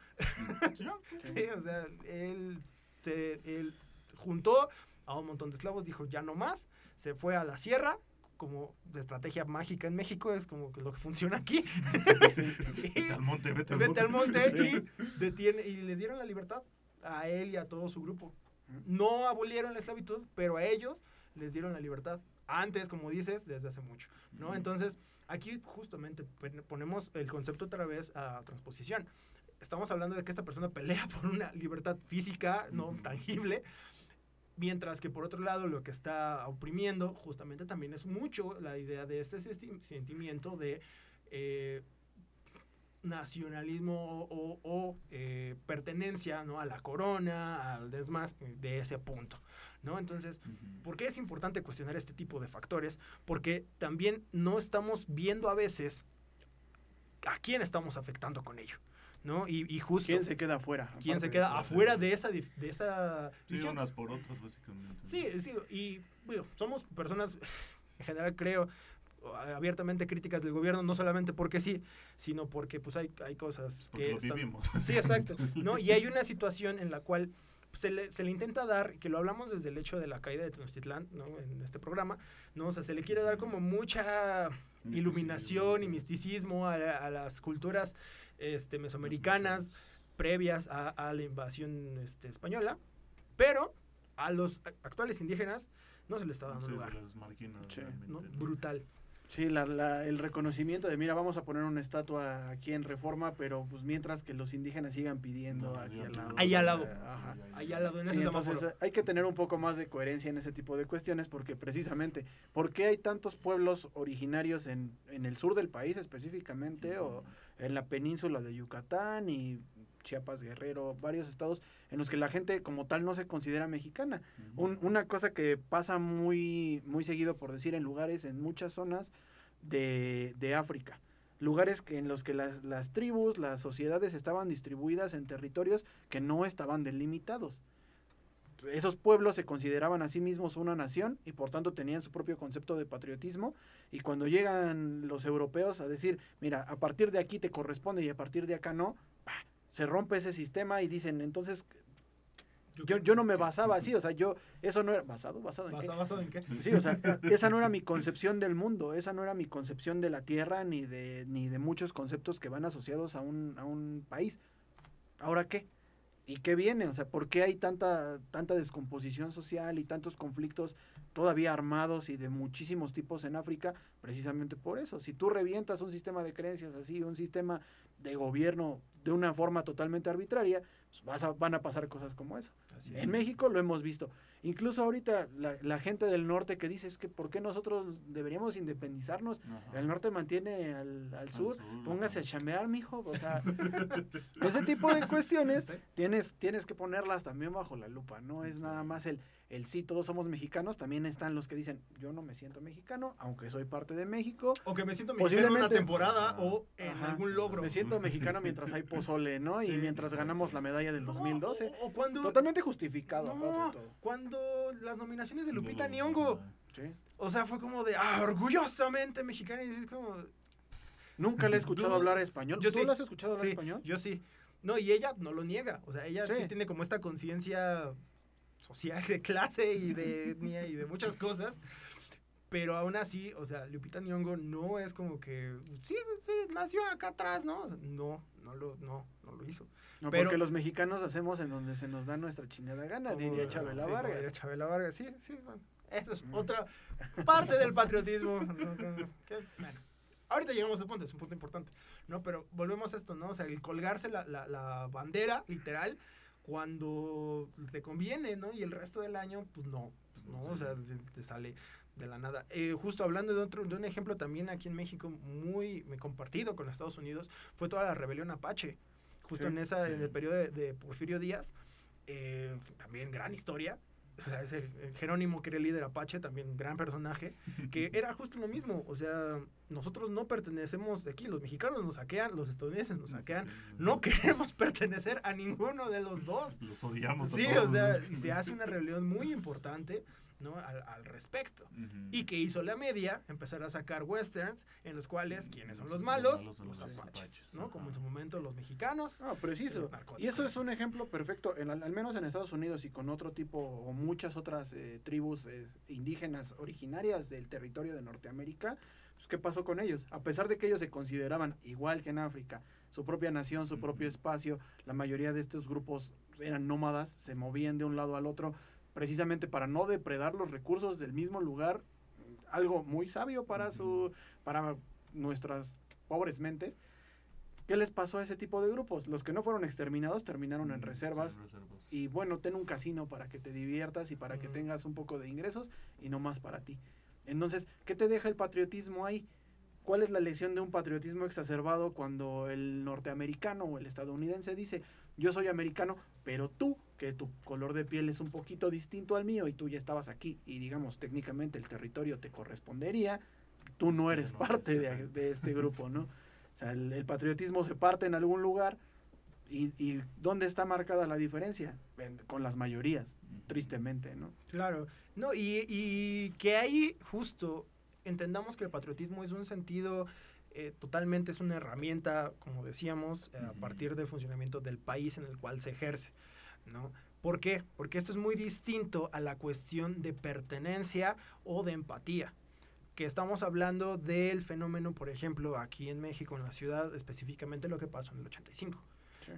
Sí, o sea, él se él juntó a un montón de esclavos, dijo ya no más, se fue a la sierra como de estrategia mágica en México, es como que lo que funciona aquí. Vete al monte, vete al Vete al monte. monte y, detiene, y le dieron la libertad a él y a todo su grupo. No abolieron la esclavitud, pero a ellos les dieron la libertad. Antes, como dices, desde hace mucho. ¿no? Entonces, aquí justamente pon- ponemos el concepto otra vez a transposición. Estamos hablando de que esta persona pelea por una libertad física, no tangible, mientras que por otro lado lo que está oprimiendo justamente también es mucho la idea de este sentimiento de eh, nacionalismo o, eh, pertenencia ¿no? a la corona, al desmás de ese punto. ¿no? Entonces. ¿Por qué es importante cuestionar este tipo de factores? Porque también no estamos viendo a veces a quién estamos afectando con ello, ¿no? Y, y justo ¿Quién se queda afuera? quién se queda afuera de esa, de esa Sí, visión. unas por otras, básicamente. Sí, sí, y bueno, somos personas, en general creo, abiertamente críticas del gobierno, no solamente porque sí, sino porque pues hay, hay cosas Porque que lo están... vivimos. Sí, exacto. ¿no? Y hay una situación en la cual se le, se le intenta dar, que lo hablamos desde el hecho de la caída de Tenochtitlán, ¿no? En este programa, ¿no? O sea, se le quiere dar como mucha iluminación y misticismo a, la- a las culturas este, mesoamericanas previas a, a la invasión este, española, pero a los actuales indígenas no se les está dando Sí, se lugar, les margina Sí. realmente, ¿no? ¿no? Brutal. Sí, la, la- el reconocimiento de, mira, vamos a poner una estatua aquí en Reforma, pero pues mientras que los indígenas sigan pidiendo No, aquí al lado. Ahí al lado. Ajá. Ahí al lado, en Sí, ese entonces semáforo. hay que tener un poco más de coherencia en ese tipo de cuestiones porque precisamente, ¿por qué hay tantos pueblos originarios en, en el sur del país específicamente o en la península de Yucatán y Chiapas, Guerrero, varios estados en los que la gente como tal no se considera mexicana? Un- una cosa que pasa muy, muy seguido, por decir, en lugares, en muchas zonas de, de África. Lugares que, en los que las, las tribus, las sociedades estaban distribuidas en territorios que no estaban delimitados. Esos pueblos se consideraban a sí mismos una nación y por tanto tenían su propio concepto de patriotismo. Y cuando llegan los europeos a decir, mira, a partir de aquí te corresponde y a partir de acá no. Se rompe ese sistema y dicen, entonces yo, yo no me basaba así, o sea, yo, eso no era, ¿basado? ¿Basado en qué? ¿Basado- basado en qué? Sí, o sea, esa no era mi concepción del mundo, esa no era mi concepción de la tierra ni de, ni de muchos conceptos que van asociados a un, a un país. ¿Ahora qué? ¿Y qué viene? O sea, ¿por qué hay tanta, tanta descomposición social y tantos conflictos todavía armados y de muchísimos tipos en África? Precisamente por eso. Si tú revientas un sistema de creencias así, un sistema de gobierno de una forma totalmente arbitraria, pues vas a- van a pasar cosas como eso. Así es. En México lo hemos visto. Incluso ahorita la, la gente del norte que dice es que ¿por qué nosotros deberíamos independizarnos? Ajá. El norte mantiene al, al sur. sur, Póngase a ajá. chambear, mijo. O sea, ese tipo de cuestiones tienes, tienes que ponerlas también bajo la lupa. No es nada más el, el sí, todos somos mexicanos. También están los que dicen, yo no me siento mexicano, aunque soy parte de México. O que me siento mexicano en una temporada o en Ajá. algún logro. Me siento mexicano mientras hay pozole, ¿no? Sí. Y mientras ganamos la medalla del No, 2012. O, o cuando, Totalmente justificado, no, aparte de todo. cuando las nominaciones de Lupita Los- Nyong'o. Sí. o sea, fue como de, ah, orgullosamente mexicana. Y es como, Nunca le he escuchado hablar español. yo ¿Tú sí. lo has escuchado hablar sí, español? yo sí. No, y ella no lo niega. O sea, ella sí, Sí. tiene como esta conciencia social de clase y de etnia y de muchas cosas. Pero aún así, o sea, Lupita Nyong'o no es como que, sí, sí, nació acá atrás, ¿no? No, no lo, no, no lo hizo. No, Pero- porque los mexicanos hacemos en donde se nos da nuestra chingada gana, Como- diría Chabela sí, Vargas. diría Chabela Vargas, sí, sí. bueno, eso es otra parte del patriotismo. ¿no? Que- bueno, ahorita llegamos a punto, es un punto importante, ¿no? Pero volvemos a esto, ¿no? O sea, el colgarse la, la, la bandera, literal, cuando te conviene, ¿no? Y el resto del año, pues no, pues no, o sea, te, sale de la nada. Eh, justo hablando de otro, de un ejemplo también aquí en México, muy compartido con Estados Unidos, fue toda la rebelión Apache. Justo Sí, en esa, sí. en el periodo de, de Porfirio Díaz, eh, también gran historia. O sea, ese eh, Jerónimo, que era el líder Apache, también gran personaje, que era justo lo mismo. O sea, nosotros no pertenecemos de aquí, los mexicanos nos saquean, los estadounidenses nos saquean. No queremos pertenecer a ninguno de los dos. Los odiamos. a Sí, todos. o sea, y se hace una rebelión muy importante ¿no? Al, al respecto. ¿Y que hizo la media? Empezar a sacar westerns en los cuales, ¿quiénes son los Los malos? Los los apaches, apaches, ¿no? Como en su momento los mexicanos. Ah, preciso. los. Y eso es un ejemplo perfecto, en, al al menos en Estados Unidos y con otro tipo o muchas otras eh, tribus eh, indígenas originarias del territorio de Norteamérica. Pues, ¿Qué pasó con ellos? A pesar de que ellos se consideraban, igual que en África, su propia nación, su propio espacio, la mayoría de estos grupos eran nómadas, se movían de un lado al otro, precisamente para no depredar los recursos del mismo lugar, algo muy sabio para su para nuestras pobres mentes. ¿Qué les pasó a ese tipo de grupos? Los que no fueron exterminados terminaron en reservas sí, en reservas. y bueno, ten un casino para que te diviertas y para que tengas un poco de ingresos y no más para ti. Entonces, ¿qué te deja el patriotismo ahí? ¿Cuál es la lección de un patriotismo exacerbado cuando el norteamericano o el estadounidense dice, yo soy americano, pero tú, que tu color de piel es un poquito distinto al mío y tú ya estabas aquí y digamos técnicamente el territorio te correspondería, tú no eres no parte eres, de, este grupo, ¿no? O sea, el, el patriotismo se parte en algún lugar y, y ¿dónde está marcada la diferencia? En- con las mayorías, tristemente, ¿no? Claro, no, y, y que ahí justo entendamos que el patriotismo es un sentido eh, totalmente, es una herramienta, como decíamos, eh, a partir del funcionamiento del país en el cual se ejerce, ¿no? ¿Por qué? Porque esto es muy distinto a la cuestión de pertenencia o de empatía. Que estamos hablando del fenómeno, por ejemplo, aquí en México, en la ciudad, específicamente lo que pasó en el 85.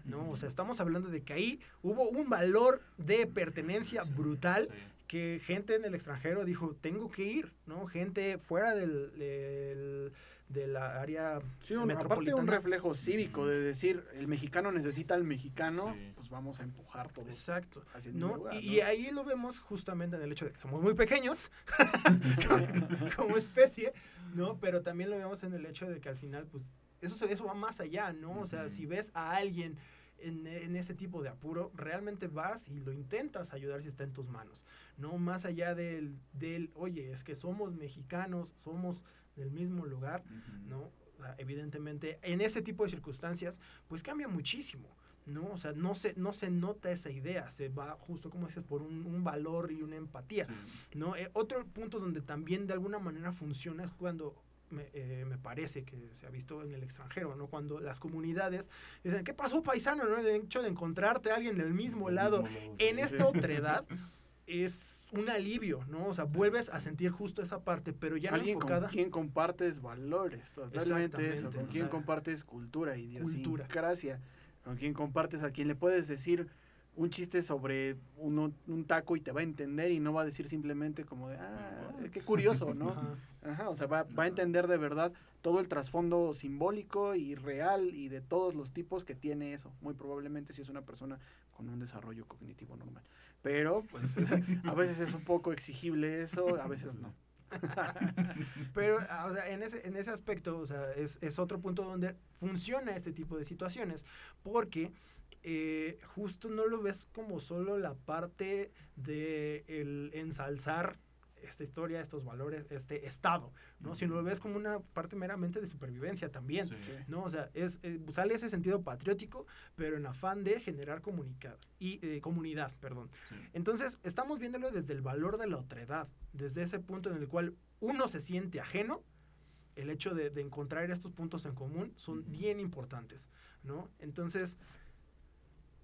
¿no? O sea, estamos hablando de que ahí hubo un valor de pertenencia brutal Sí. Que gente en el extranjero dijo, tengo que ir, ¿no? Gente fuera del, del- de la área Sí, un- aparte un reflejo cívico de decir, el mexicano necesita al mexicano, Sí. pues vamos a empujar todos Exacto. ¿no? lugar, y, ¿no? y ahí lo vemos justamente en el hecho de que somos muy pequeños como especie, ¿no? Pero también lo vemos en el hecho de que al final, pues, eso, se- eso va más allá, ¿no? O sea, si ves a alguien en, en ese tipo de apuro, realmente vas y lo intentas ayudar si está en tus manos, ¿no? Más allá del, del oye, es que somos mexicanos, somos del mismo lugar. ¿no? O sea, evidentemente, en ese tipo de circunstancias, pues cambia muchísimo, ¿no? O sea, no se, no se nota esa idea, se va justo como dices, por un, un valor y una empatía, Sí. ¿no? Eh, otro punto donde también de alguna manera funciona es cuando me, eh, me parece que se ha visto en el extranjero, ¿no? Cuando las comunidades dicen, ¿qué pasó paisano? ¿no? El hecho de encontrarte a alguien del mismo Del lado mismo lado, en sí. esta otredad es un alivio, ¿no? O sea, vuelves a sentir justo esa parte, pero ya no Alguien con enfocada. quien compartes valores, totalmente eso, con o quien sea, compartes cultura, cultura. idiosincrasia, con quien compartes a quien le puedes decir un chiste sobre un, un taco y te va a entender y no va a decir simplemente como de, ah, qué curioso, ¿no? Ajá. Ajá, o sea, va, va a entender de verdad todo el trasfondo simbólico y real y de todos los tipos que tiene eso. Muy probablemente si es una persona con un desarrollo cognitivo normal. Pero, pues, a veces es un poco exigible eso, a veces no. Pero, ah, o sea, en ese, en ese aspecto, o sea, es, es otro punto donde funciona este tipo de situaciones, porque eh, justo no lo ves como solo la parte de el ensalzar esta historia, estos valores, este estado, ¿no? Sino lo ves como una parte meramente de supervivencia también. Sí. ¿no? O sea, es, eh, sale ese sentido patriótico, pero en afán de generar y, eh, comunidad, perdón. Sí. Entonces, estamos viéndolo desde el valor de la otredad, desde ese punto en el cual uno se siente ajeno, el hecho de, de encontrar estos puntos en común son Ujú. bien importantes, ¿no? Entonces,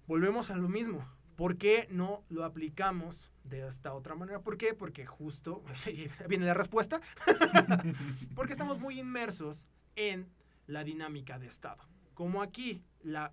volvemos a lo mismo. ¿Por qué no lo aplicamos de esta otra manera? ¿Por qué? Porque justo, viene la respuesta, porque estamos muy inmersos en la dinámica de Estado. Como aquí la,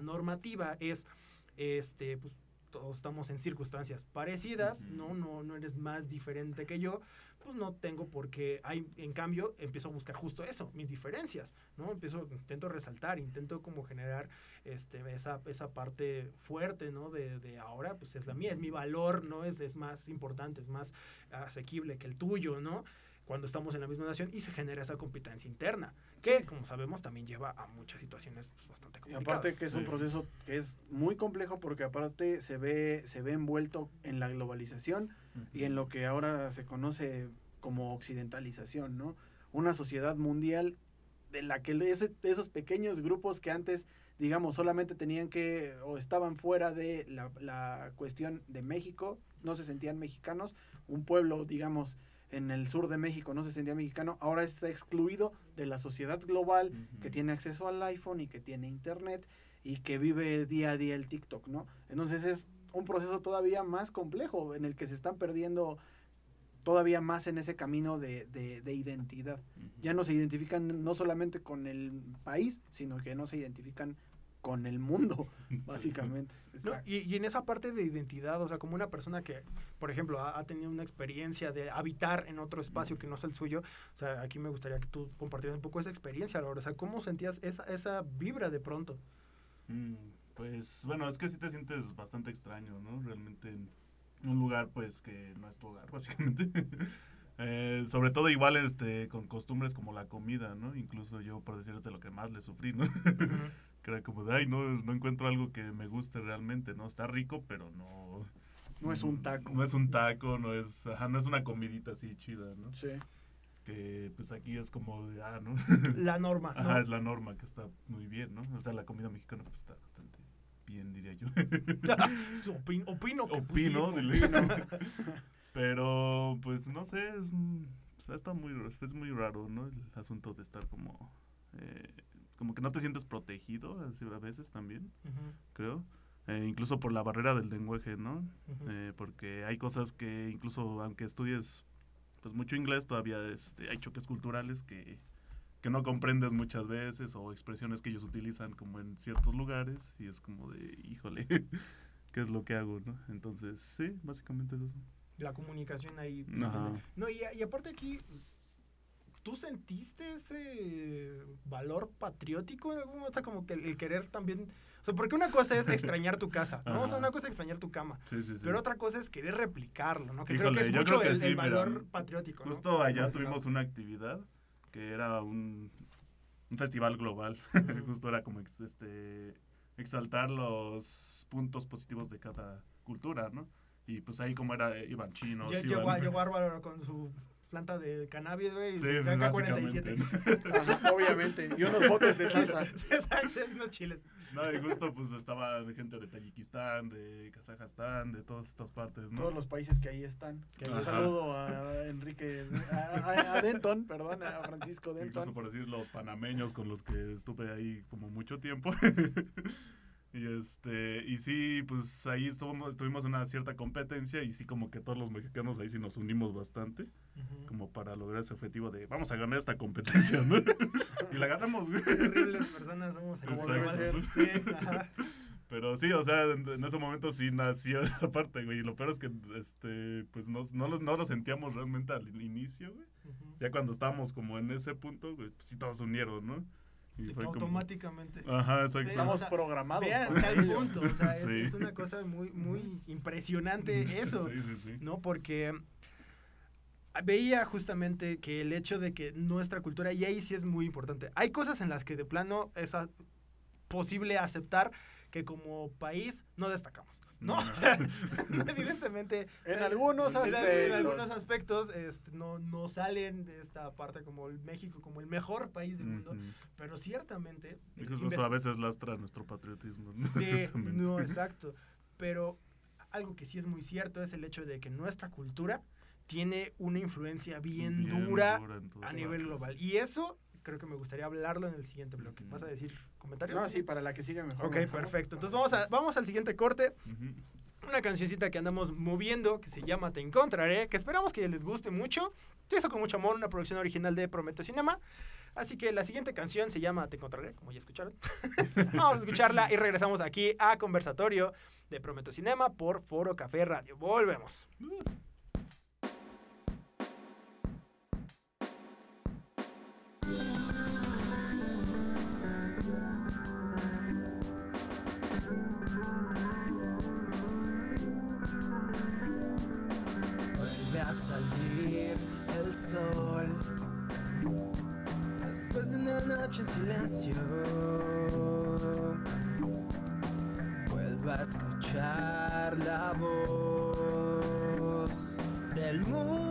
normativa es, este, pues todos estamos en circunstancias parecidas, no, no, no eres más diferente que yo, pues no tengo por qué, hay, en cambio, empiezo a buscar justo eso, mis diferencias, ¿no? Empiezo, intento resaltar, intento como generar este, esa, esa parte fuerte, ¿no? De, de ahora, pues es la mía, es mi valor, ¿no? Es, es más importante, es más asequible que el tuyo, ¿no? Cuando estamos en la misma nación y se genera esa competencia interna, que, como sabemos, también lleva a muchas situaciones pues, bastante Y complicadas. aparte que es un proceso que es muy complejo porque aparte se ve, se ve envuelto en la globalización y en lo que ahora se conoce como occidentalización, ¿no? Una sociedad mundial de la que ese- esos pequeños grupos que antes digamos, solamente tenían que o estaban fuera de la, la cuestión de México, no se sentían mexicanos, un pueblo, digamos, en el sur de México no se sentía mexicano, ahora está excluido de la sociedad global que tiene acceso al iPhone y que tiene internet y que vive día a día el TikTok, ¿no? Entonces es un proceso todavía más complejo en el que se están perdiendo todavía más en ese camino de, de- de identidad. Ya no se identifican no solamente con el país, sino que no se identifican con el mundo, básicamente. ¿no? Y, y en esa parte de identidad, o sea, como una persona que, por ejemplo, ha, ha tenido una experiencia de habitar en otro espacio que no es el suyo, o sea, aquí me gustaría que tú compartieras un poco esa experiencia, Laura, o sea, ¿cómo sentías esa, esa vibra de pronto? Mm, Pues bueno, es que sí te sientes bastante extraño, ¿no? Realmente en un lugar pues que no es tu hogar, básicamente. Eh, sobre todo igual este con costumbres como la comida, ¿no? Incluso yo por decirte lo que más le sufrí, ¿no? que era como de, ay, no, no encuentro algo que me guste realmente, ¿no? Está rico, pero no... No es un taco. No es un taco, no es, ajá, no es una comidita así chida, ¿no? Sí. Que pues aquí es como de, ah, ¿no? La norma, ¿no? Ajá, es la norma que está muy bien, ¿no? O sea, la comida mexicana pues está bastante bien, diría yo. Opin- opino que pues, Opino, dile. Pero, pues, no sé, es, está muy, es muy raro, ¿no? El asunto de estar como, eh, como que no te sientes protegido a veces también, Ujú, creo. Eh, incluso por la barrera del lenguaje, ¿no? ujú. Eh, porque hay cosas que incluso aunque estudies pues mucho inglés, todavía este, hay choques culturales que, que no comprendes muchas veces o expresiones que ellos utilizan como en ciertos lugares y es como de, híjole, ¿qué es lo que hago? ¿no? Entonces, sí, básicamente es eso. La comunicación ahí. Ajá. No, y, y aparte aquí, ¿tú sentiste ese valor patriótico en algún momento? O sea, como que el, querer también... O sea, porque una cosa es extrañar tu casa, ¿no? O sea, una cosa es extrañar tu cama. Sí, sí, sí. Pero otra cosa es querer replicarlo, ¿no? Que Híjole, creo que es mucho que el, el mira, valor patriótico, ¿no? Justo allá tuvimos una actividad que era un, un festival global. Justo era como este exaltar los puntos positivos de cada cultura, ¿no? Y pues ahí como era, eh, iban chinos, iban... Llegó Álvaro con su planta de cannabis, güey, y Sí, pues, AK-47. básicamente. Ajá, obviamente. Y unos botes de salsa. Sí, Exacto, unos chiles. No, y justo pues estaba gente de Tayikistán, de Kazajstán, de todas estas partes, ¿no? Todos los países que ahí están. Que Un saludo a Enrique, a, a- a Denton, perdón, a Francisco Incluso Denton. por decir los panameños con los que estuve ahí como mucho tiempo. Y este, y sí, pues ahí estuvimos, tuvimos una cierta competencia y sí como que todos los mexicanos ahí sí nos unimos bastante, como para lograr ese objetivo de vamos a ganar esta competencia, ¿no? y la ganamos, güey. Terribles personas somos aquí. Sí, ajá. Pero sí, o sea, en, en ese momento sí nació esa parte, güey. Y lo peor es que, este, pues no, no, lo, no lo sentíamos realmente al inicio, güey. Ya cuando estábamos como en ese punto, güey, pues sí todos unieron, ¿no? Y fue como... Automáticamente. Ajá, exacto. Estamos o sea, programados. Vean tal punto, o sea, es, Sí. es una cosa muy, muy impresionante eso, Sí, sí, sí. ¿no? Porque veía justamente que el hecho de que nuestra cultura, y ahí sí es muy importante, hay cosas en las que de plano es a- posible aceptar que como país no destacamos, ¿no? Sea, evidentemente... En algunos en al- En, aspectos. algunos aspectos este, no, no salen de esta parte como el México, como el mejor país del mundo, pero ciertamente... Incluso a veces lastra nuestro patriotismo. ¿no? Sí, no, exacto. Pero algo que sí es muy cierto es el hecho de que nuestra cultura tiene una influencia bien, Bien dura a nivel global. Y eso creo que me gustaría hablarlo en el siguiente bloque. ¿Vas a decir comentarios? No, sí, para la que siga mejor. Ok, mejor. perfecto. Entonces vamos, a, vamos al siguiente corte. Una cancioncita que andamos moviendo que se llama Te Encontraré, que esperamos que les guste mucho. Se hizo con mucho amor, una producción original de Promete Cinema. Así que la siguiente canción se llama Te Encontraré, como ya escucharon. Vamos a escucharla y regresamos aquí a Conversatorio de Prometo Cinema por Foro Café Radio. Volvemos. Vuelve noche en silencio. Vuelvo a escuchar la voz del mundo.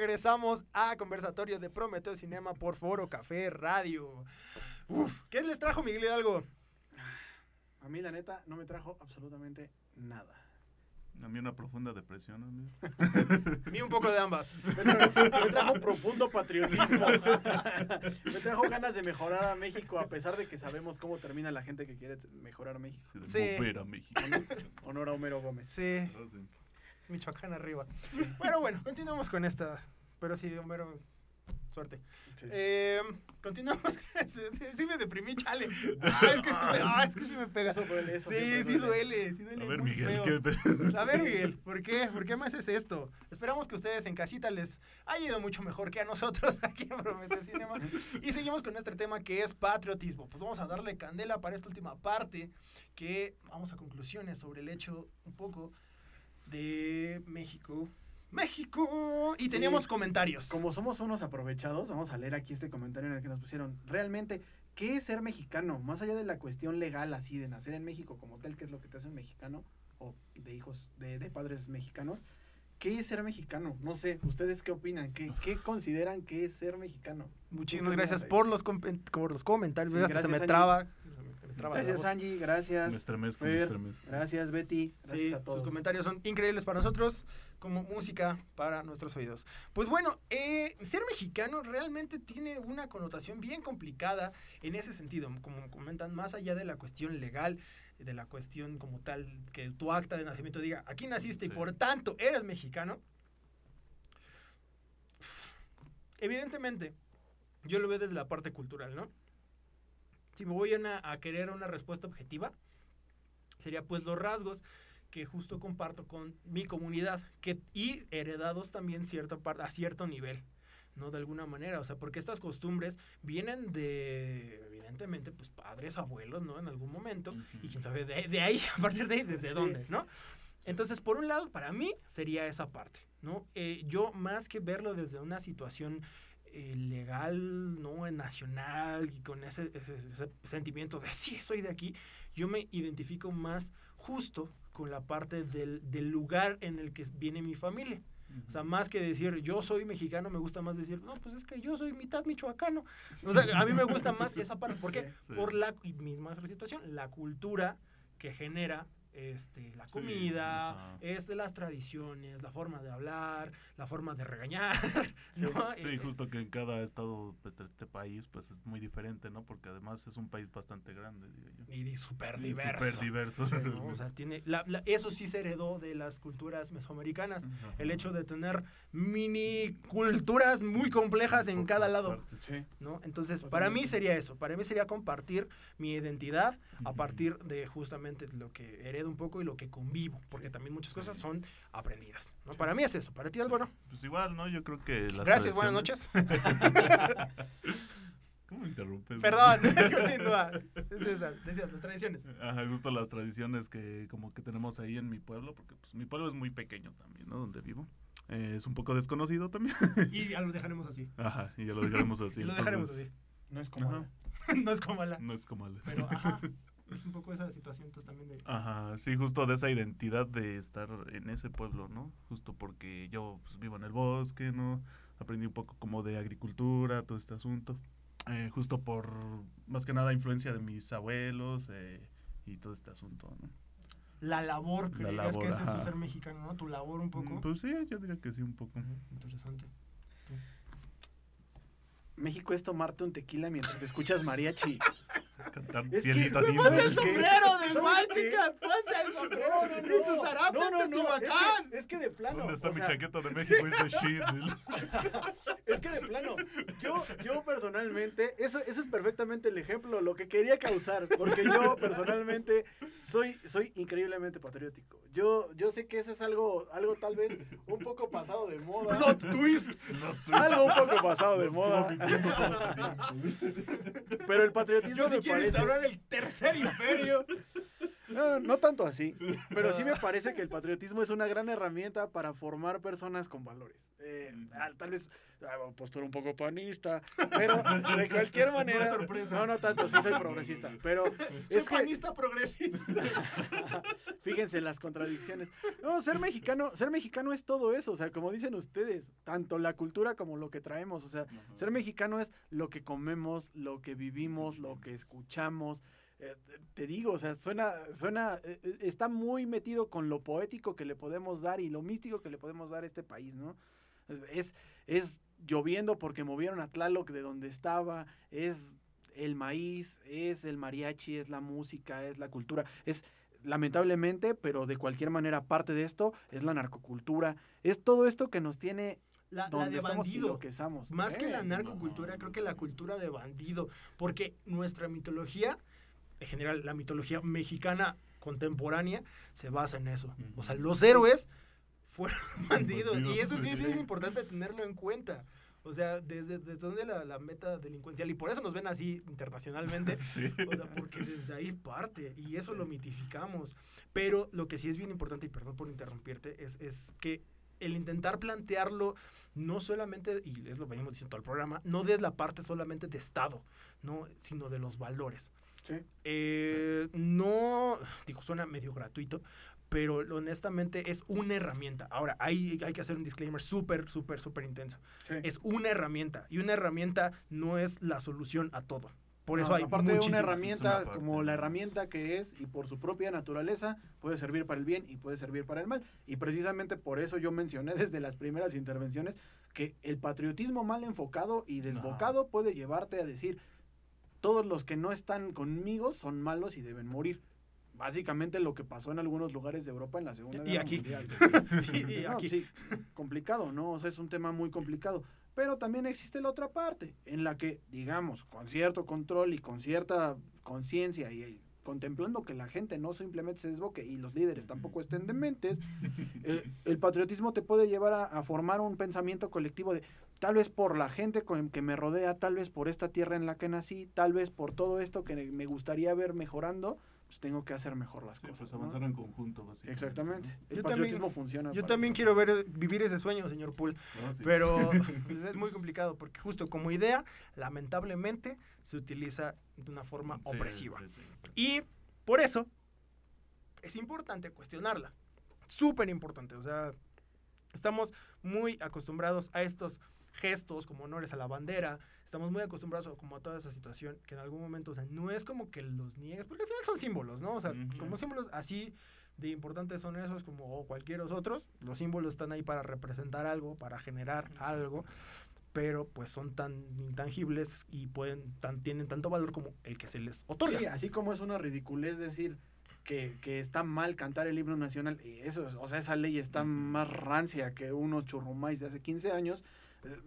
Regresamos a conversatorio de Prometeo Cinema por Foro Café Radio. Uf, ¿qué les trajo Miguel Hidalgo? A mí, la neta, no me trajo absolutamente nada. A mí una profunda depresión, amigo. A mí un poco de ambas. Me trajo, me trajo profundo patriotismo. me trajo ganas de mejorar a México, a pesar de que sabemos cómo termina la gente que quiere mejorar México. Sí, a México. Honor a Homero Gómez. Sí, Ah, sí. Michoacán arriba. Bueno, bueno, continuamos con esta. Pero sí, Homero, suerte. Sí. Eh, continuamos. Este, sí, me deprimí, chale. Ah, es que sí me, ah, es que sí me pega. Eso duele, eso sí, sí duele, sí duele. A ver, muy Miguel, feo. ¿qué pe- A ver, Miguel, ¿por qué? ¿Por qué me haces esto? Esperamos que ustedes en casita les haya ido mucho mejor que a nosotros aquí en Promete Cinema. Y seguimos con este tema que es patriotismo. Pues vamos a darle candela para esta última parte, que vamos a conclusiones sobre el hecho un poco de México. México. Y Sí. teníamos comentarios. Como somos unos aprovechados, vamos a leer aquí este comentario en el que nos pusieron. Realmente, ¿qué es ser mexicano? Más allá de la cuestión legal, así de nacer en México como tal, que es lo que te hace un mexicano, o de hijos, de, de padres mexicanos. ¿Qué es ser mexicano? No sé, ¿ustedes qué opinan? ¿Qué, qué consideran que es ser mexicano? Muchísimas ¿Qué gracias por los, por los comentarios. Sí, Hasta se gracias, me traba. Traba Gracias. Angie, gracias. Me estremezco, me estremezco. Gracias, Betty. Gracias Sí, a todos. sus comentarios son increíbles para nosotros, como música para nuestros oídos. Pues bueno, eh, ser mexicano realmente tiene una connotación bien complicada en ese sentido, como comentan, más allá de la cuestión legal, de la cuestión como tal, que tu acta de nacimiento diga, aquí naciste y por tanto eres mexicano. Evidentemente, yo lo veo desde la parte cultural, ¿no? Si me voy a, a querer una respuesta objetiva, sería pues los rasgos que justo comparto con mi comunidad que, y heredados también cierta par- a cierto nivel, ¿no? De alguna manera, o sea, porque estas costumbres vienen de, evidentemente, pues padres, abuelos, ¿no? En algún momento, y quién sabe de, de ahí, a partir de ahí, desde Sí. dónde, ¿no? Entonces, por un lado, para mí sería esa parte, ¿no? Eh, yo más que verlo desde una situación eh, legal, ¿no? Nacional y con ese, ese- ese sentimiento de sí, soy de aquí, yo me identifico más justo con la parte del, del lugar en el que viene mi familia. O sea, más que decir yo soy mexicano, me gusta más decir, no, pues es que yo soy mitad michoacano. O sea, a mí me gusta más esa parte. ¿Por qué? Sí. Por la misma situación, la cultura que genera este, la Sí, comida, este, las tradiciones, la forma de hablar, la forma de regañar. ¿no? Sí, Eh, justo que en cada estado pues, de este país pues es muy diferente, ¿no? Porque además es un país bastante grande, digo yo. Y súper diverso. Súper diverso. ¿no? O sea, tiene, la- la- eso sí se heredó de las culturas mesoamericanas. Ajá. El hecho de tener mini culturas muy complejas en Por cada lado. partes. ¿no? Entonces, para mí sería eso. Para mí sería compartir mi identidad a partir de justamente lo que heredo un poco y lo que convivo. Porque también muchas cosas son aprendidas. ¿no? Para mí es eso. Para ti, Álvaro. Pues igual, ¿no? Yo creo que las Gracias, buenas noches. ¿Cómo me interrumpes? Perdón, continúa. Es esa, decías, las tradiciones. Ajá, justo las tradiciones que como que tenemos ahí en mi pueblo, porque pues mi pueblo es muy pequeño también, ¿no? Donde vivo. Eh, es un poco desconocido también. Y ya lo dejaremos así. Ajá, y ya lo dejaremos así. y lo dejaremos entonces, así. No es como. No es como la. No es como el- Pero, ajá. Es un poco esa situación entonces, también de. Ajá, sí, justo de esa identidad de estar en ese pueblo, ¿no? Justo porque yo pues, vivo en el bosque, ¿no? aprendí un poco como de agricultura, todo este asunto. Eh, justo por, más que nada, influencia de mis abuelos eh, y todo este asunto, ¿no? La labor, que es eso ajá. ser mexicano, ¿no? Tu labor un poco. Mm, Pues sí, yo diría que sí, un poco. Interesante. México es tomarte un tequila mientras escuchas mariachi. Cantar Es que- cielito ¿sabes lindo. qué? sombrero de ¿Sabes Mágica! ¡Ponte el sombrero! No, no, ¡Y tu zarape, no, no, no, es Teotihuacán! que, es que de plano. ¿Dónde está mi sea, chaqueta de México? Es de shit. Es que de plano, yo, yo personalmente, eso, eso es perfectamente el ejemplo, lo que quería causar, porque yo personalmente soy, soy increíblemente patriótico. Yo, yo sé que eso es algo, algo tal vez un poco pasado de moda. ¡Plot twist! Algo un poco pasado de moda. Pero el patriotismo Yo sí me parece. instaurar el tercer imperio. No, no tanto así, pero sí me parece que el patriotismo es una gran herramienta para formar personas con valores. Eh, tal vez ah, postura un poco panista, pero de cualquier manera. sorpresa. No, no tanto, sí soy progresista, pero Es que panista progresista. fíjense las contradicciones. No, ser mexicano, ser mexicano es todo eso, o sea, como dicen ustedes, tanto la cultura como lo que traemos, o sea, ser mexicano es lo que comemos, lo que vivimos, lo que escuchamos. Eh, te digo, o sea, suena, suena, eh, eh, está muy metido con lo poético que le podemos dar y lo místico que le podemos dar a este país, ¿no? Es, es lloviendo porque movieron a Tlaloc de donde estaba, es el maíz, es el mariachi, es la música, es la cultura, es lamentablemente, pero de cualquier manera parte de esto es la narcocultura, es todo esto que nos tiene La, la donde de estamos bandido. que. Más que la narcocultura, creo que la cultura de bandido. Porque nuestra mitología, en general, la mitología mexicana contemporánea, se basa en eso. O sea, los héroes fueron bandidos. y eso sí. es importante tenerlo en cuenta. O sea, desde, desde donde la, la meta delincuencial, y por eso nos ven así internacionalmente, Sí. o sea, porque desde ahí parte y eso lo mitificamos. Pero lo que sí es bien importante, y perdón por interrumpirte, es, es que el intentar plantearlo no solamente, y es lo que venimos diciendo todo el programa, no desde la parte solamente de Estado, ¿no? sino de los valores. Sí. Eh, no, digo, suena medio gratuito, pero honestamente es una herramienta. Ahora, hay, hay que hacer un disclaimer súper, súper, súper intenso. Sí. Es una herramienta y una herramienta no es la solución a todo. Por eso No, hay aparte de una herramienta una como la herramienta que es y por su propia naturaleza puede servir para el bien y puede servir para el mal. Y precisamente por eso yo mencioné desde las primeras intervenciones que el patriotismo mal enfocado y desbocado puede llevarte a decir todos los que no están conmigo son malos y deben morir. Básicamente lo que pasó en algunos lugares de Europa en la Segunda Y Guerra aquí. Mundial. Y- y No, aquí. sí, complicado, ¿no? O sea, es un tema muy complicado. Pero también existe la otra parte, en la que, digamos, con cierto control y con cierta conciencia y contemplando que la gente no simplemente se desboque y los líderes tampoco estén dementes, eh, el patriotismo te puede llevar a, a formar un pensamiento colectivo de tal vez por la gente con, que me rodea, tal vez por esta tierra en la que nací, tal vez por todo esto que me gustaría ver mejorando, pues tengo que hacer mejor las Sí, cosas. pues ¿no? avanzar en conjunto, básicamente. Exactamente. El Yo patriotismo también- funciona. Yo también eso. quiero ver vivir ese sueño, señor Poole. No, sí. Pero pues, es muy complicado porque justo como idea, lamentablemente, se utiliza de una forma Sí, opresiva. Y por eso es importante cuestionarla. Súper importante. O sea, estamos muy acostumbrados a estos gestos como honores a la bandera. Estamos muy acostumbrados a, como a toda esa situación que en algún momento, o sea, no es como que los niegues, porque al final son símbolos, ¿no? O sea, Ujú. como símbolos así de importantes son esos como cualquier otros. Los símbolos están ahí para representar algo, para generar algo, pero pues son tan intangibles y pueden tan, tienen tanto valor como el que se les otorga. Sí, así como es una ridiculez decir que, que está mal cantar el himno nacional, y eso, es- o sea, esa ley está más rancia que unos churrumais de hace 15 años.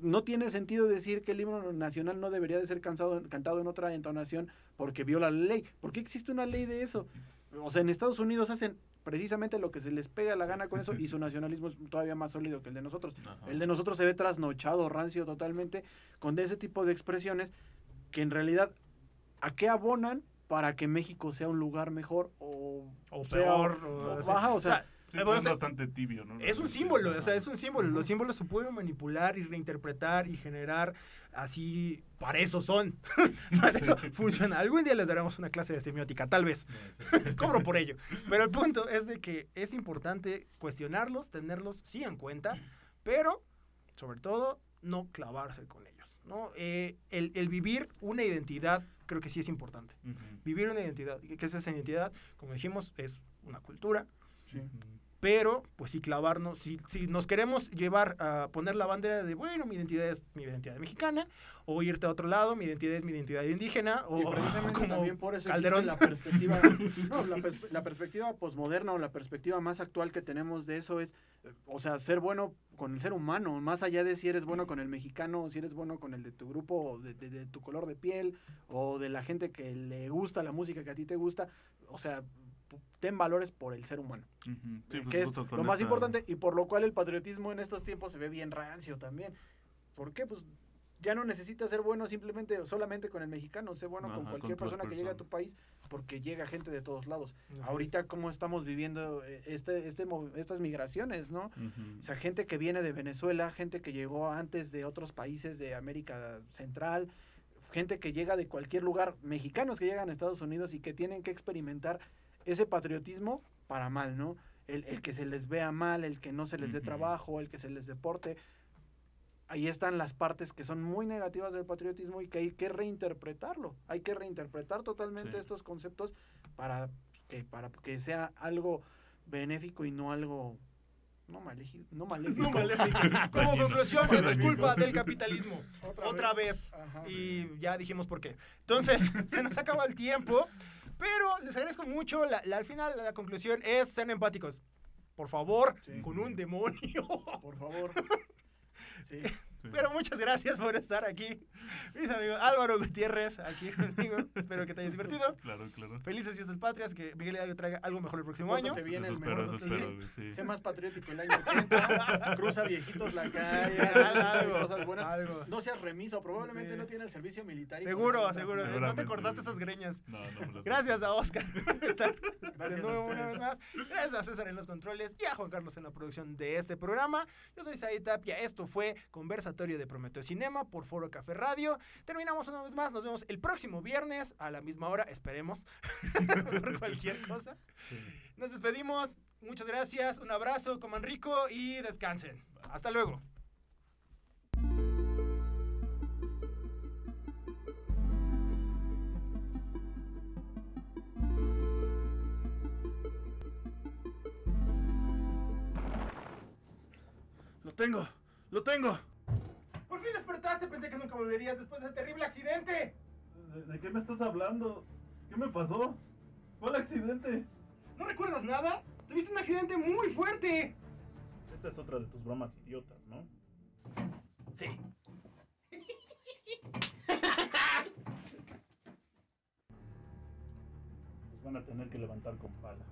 No tiene sentido decir que el himno nacional no debería de ser cansado- cantado en otra entonación porque viola la ley. ¿Por qué existe una ley de eso? O sea, en Estados Unidos hacen precisamente lo que se les pega la gana con eso y su nacionalismo es todavía más sólido que el de nosotros. Ajá. El de nosotros se ve trasnochado, rancio totalmente, con ese tipo de expresiones que en realidad, ¿a qué abonan para que México sea un lugar mejor o, O sea, peor, o- o- o- sí. ajá, o sea, Sí, pues bueno, es o sea, bastante tibio, ¿no? Es un símbolo, o sea, es un símbolo. Los símbolos se pueden manipular y reinterpretar y generar así. Para eso son. para eso funciona. Algún día les daremos una clase de semiótica, tal vez. Cobro por ello. Pero el punto es de que es importante cuestionarlos, tenerlos sí en cuenta, pero sobre todo no clavarse con ellos, ¿no? Eh, el, el vivir una identidad creo que sí es importante. Vivir una identidad. ¿Y ¿Qué es esa identidad? Como dijimos, es una cultura, pero pues si clavarnos, si, si nos queremos llevar a poner la bandera de, bueno, mi identidad es mi identidad mexicana, o irte a otro lado, mi identidad es mi identidad indígena, o Y como también por eso Calderón. la perspectiva, no, la, pers- la perspectiva posmoderna o la perspectiva más actual que tenemos de eso es, eh, o sea, ser bueno con el ser humano, más allá de si eres bueno con el mexicano, o si eres bueno con el de tu grupo, o de, de- de tu color de piel, o de la gente que le gusta la música que a ti te gusta, o sea, ten valores por el ser humano. Sí, eh, pues, que es lo más esta- importante y por lo cual el patriotismo en estos tiempos se ve bien rancio también. ¿Por qué? Pues ya no necesitas ser bueno simplemente o solamente con el mexicano, sé bueno con cualquier con persona que llegue a tu país porque llega gente de todos lados. Así es. Ahorita cómo estamos viviendo eh, este, este, estas migraciones, ¿no? O sea, gente que viene de Venezuela, gente que llegó antes de otros países de América Central, gente que llega de cualquier lugar, mexicanos que llegan a Estados Unidos y que tienen que experimentar ese patriotismo para mal, ¿no? El, el que se les vea mal, el que no se les dé trabajo, el que se les deporte. Ahí están las partes que son muy negativas del patriotismo y que hay que reinterpretarlo. Hay que reinterpretar totalmente Sí. estos conceptos para que, para que sea algo benéfico y no algo no, maléfico, no maléfico. No, maléfico. Como conclusión, esto es culpa del capitalismo. Otra Otra vez. Ajá. Y ya dijimos por qué. Entonces, se nos acaba el tiempo. Pero les agradezco mucho. La, la- al final, la conclusión es ser empáticos. Por favor, Sí. con un demonio. Por favor. Sí. Sí. Pero muchas gracias por estar aquí. Mis amigos Álvaro Gutiérrez, aquí conmigo. Espero que te hayas divertido. Claro, claro. Felices fiestas patrias. Que Miguel Hidalgo traiga algo mejor el próximo año. Eso el espero, mejor eso espero, sí. Sé más patriótico el año. Cruza viejitos la calle. algo, cosas buenas. algo. No seas remiso. Probablemente Sí. no tiene el servicio militar. y Seguro, seguro. No te cortaste esas greñas. No, no Gracias a Oscar por estar de Gracias nuevo una vez más. Gracias a César en los controles y a Juan Carlos en la producción de este programa. Yo soy Said Tapia. Esto fue Conversatorio de Prometeo Cinema por Foro Café Radio. Terminamos una vez más. Nos vemos el próximo viernes a la misma hora. Esperemos. por cualquier cosa. Nos despedimos. Muchas gracias. Un abrazo. Coman rico y descansen. Hasta luego. Lo tengo, lo tengo. Por fin despertaste. Pensé que nunca volverías después de ese terrible accidente. ¿De, de qué me estás hablando? ¿Qué me pasó? ¿Cuál accidente? ¿No recuerdas nada? Tuviste un accidente muy fuerte. Esta es otra de tus bromas idiotas, ¿no? Sí. Los van a tener que levantar con pala.